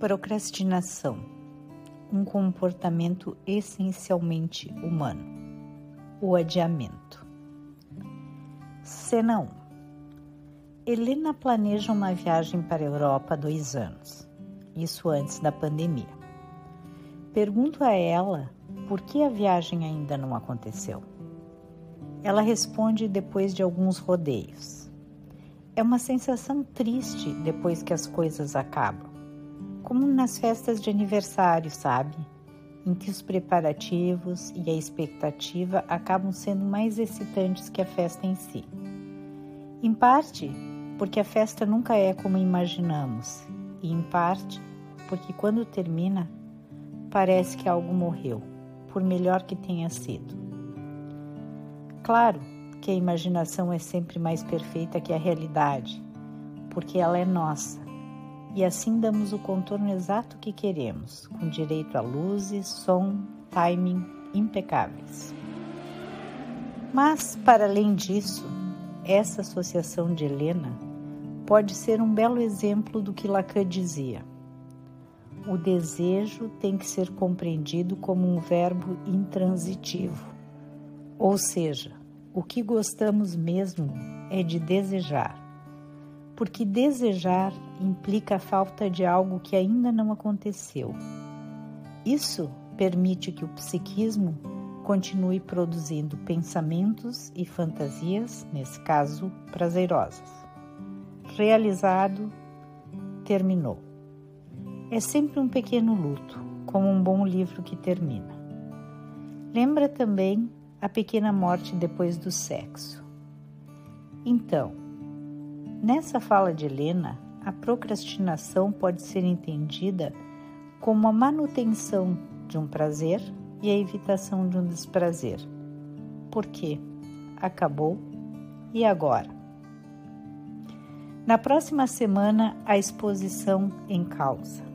Procrastinação um comportamento essencialmente humano. O adiamento. Cena 1. Helena planeja uma viagem para a Europa há dois anos, isso antes da pandemia. Pergunto a ela por que a viagem ainda não aconteceu. Ela responde depois de alguns rodeios. É uma sensação triste depois que as coisas acabam como nas festas de aniversário, sabe? Em que os preparativos e a expectativa acabam sendo mais excitantes que a festa em si. Em parte, porque a festa nunca é como imaginamos, e em parte, porque quando termina, parece que algo morreu, por melhor que tenha sido. Claro que a imaginação é sempre mais perfeita que a realidade, porque ela é nossa e assim damos o contorno exato que queremos, com direito a luzes, som, timing impecáveis. Mas, para além disso, essa associação de Helena pode ser um belo exemplo do que Lacan dizia. O desejo tem que ser compreendido como um verbo intransitivo, ou seja, o que gostamos mesmo é de desejar porque desejar implica a falta de algo que ainda não aconteceu. Isso permite que o psiquismo continue produzindo pensamentos e fantasias, nesse caso, prazerosas. Realizado, terminou. É sempre um pequeno luto, como um bom livro que termina. Lembra também a pequena morte depois do sexo. Então, Nessa fala de Helena, a procrastinação pode ser entendida como a manutenção de um prazer e a evitação de um desprazer. Por quê? Acabou e agora? Na próxima semana, a exposição em causa.